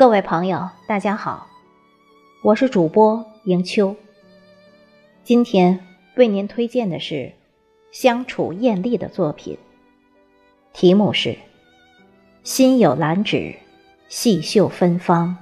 各位朋友，大家好，我是主播迎秋。今天为您推荐的是相处艳丽的作品，题目是《心有兰芷，细嗅芬芳》。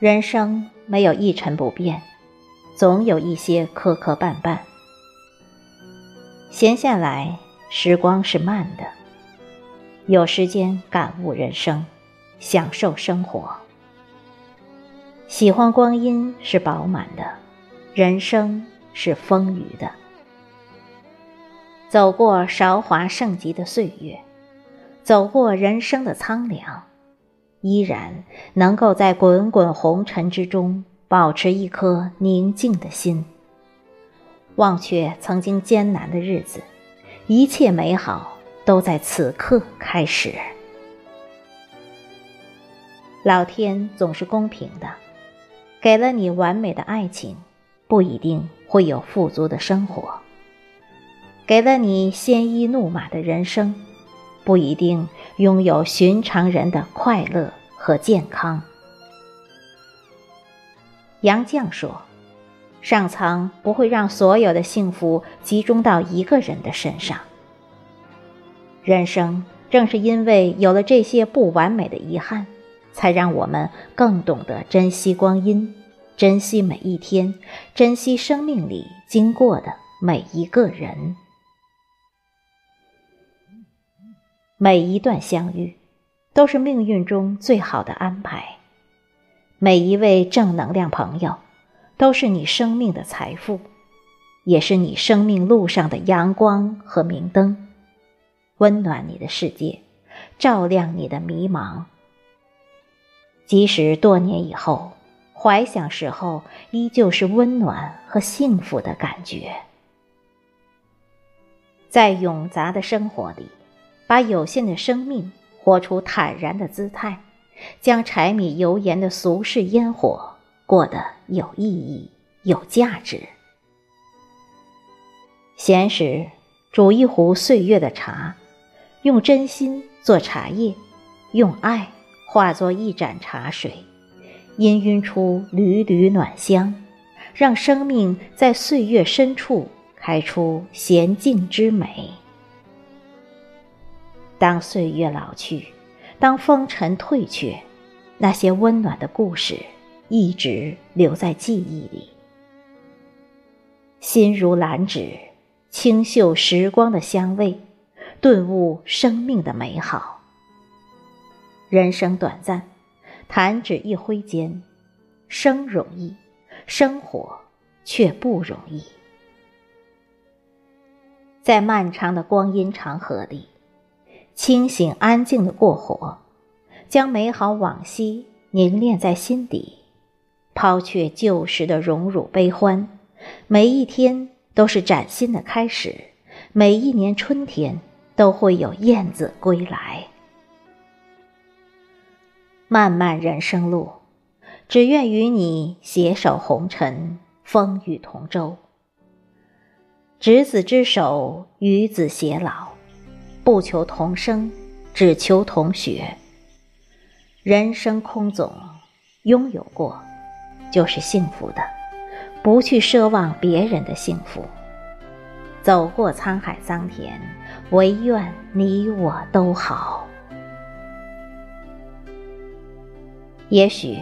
人生没有一成不变，总有一些磕磕绊绊。闲下来，时光是慢的，有时间感悟人生，享受生活。喜欢光阴是饱满的，人生是丰腴的。走过韶华盛极的岁月，走过人生的苍凉。依然能够在滚滚红尘之中保持一颗宁静的心，忘却曾经艰难的日子，一切美好都在此刻开始。老天总是公平的，给了你完美的爱情，不一定会有富足的生活；给了你鲜衣怒马的人生。不一定拥有寻常人的快乐和健康。杨绛说：“上苍不会让所有的幸福集中到一个人的身上。人生正是因为有了这些不完美的遗憾，才让我们更懂得珍惜光阴，珍惜每一天，珍惜生命里经过的每一个人。”每一段相遇，都是命运中最好的安排。每一位正能量朋友，都是你生命的财富，也是你生命路上的阳光和明灯，温暖你的世界，照亮你的迷茫。即使多年以后，怀想时候，依旧是温暖和幸福的感觉。在永杂的生活里。把有限的生命活出坦然的姿态，将柴米油盐的俗世烟火过得有意义、有价值。闲时煮一壶岁月的茶，用真心做茶叶，用爱化作一盏茶水，氤氲出缕缕暖香，让生命在岁月深处开出娴静之美。当岁月老去，当风尘褪却，那些温暖的故事一直留在记忆里。心如兰芷，清嗅时光的香味，顿悟生命的美好。人生短暂，弹指一挥间，生容易，生活却不容易。在漫长的光阴长河里。清醒安静的过活，将美好往昔凝练在心底，抛却旧时的荣辱悲欢。每一天都是崭新的开始，每一年春天都会有燕子归来。漫漫人生路，只愿与你携手红尘，风雨同舟。执子之手，与子偕老。不求同生，只求同学。人生空总，拥有过就是幸福的，不去奢望别人的幸福。走过沧海桑田，唯愿你我都好。也许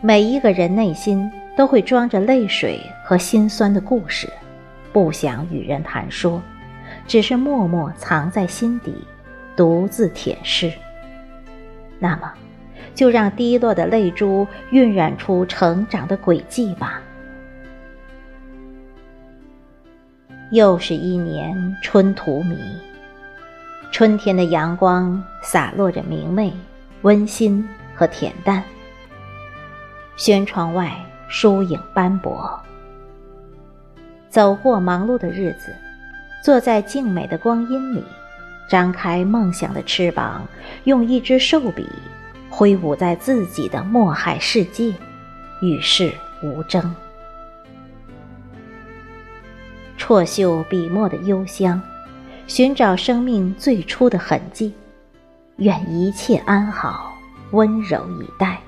每一个人内心都会装着泪水和心酸的故事，不想与人谈说。只是默默藏在心底，独自舔舐。那么，就让滴落的泪珠晕染出成长的轨迹吧。又是一年春荼蘼，春天的阳光洒落着明媚、温馨和恬淡。轩窗外疏影斑驳，走过忙碌的日子。坐在静美的光阴里，张开梦想的翅膀，用一支寿笔挥舞在自己的墨海世界，与世无争。辍嗅笔墨的幽香，寻找生命最初的痕迹。愿一切安好，温柔以待。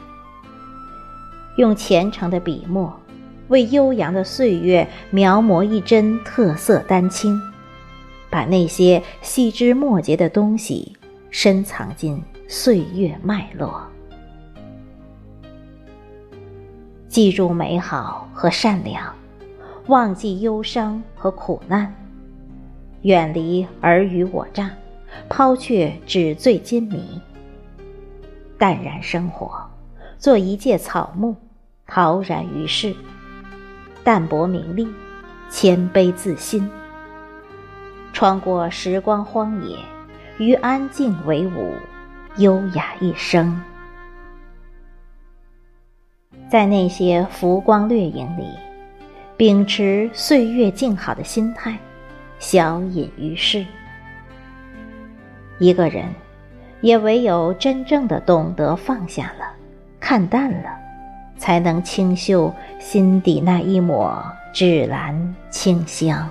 用虔诚的笔墨，为悠扬的岁月描摹一针特色丹青，把那些细枝末节的东西深藏进岁月脉络。记住美好和善良，忘记忧伤和苦难，远离尔虞我诈。抛却纸醉金迷，淡然生活，做一介草木，陶然于世，淡泊名利，谦卑自新，穿过时光荒野，与安静为伍，优雅一生。在那些浮光掠影里，秉持岁月静好的心态，小隐于世。一个人，也唯有真正的懂得放下了，看淡了，才能清秀心底那一抹芷兰清香。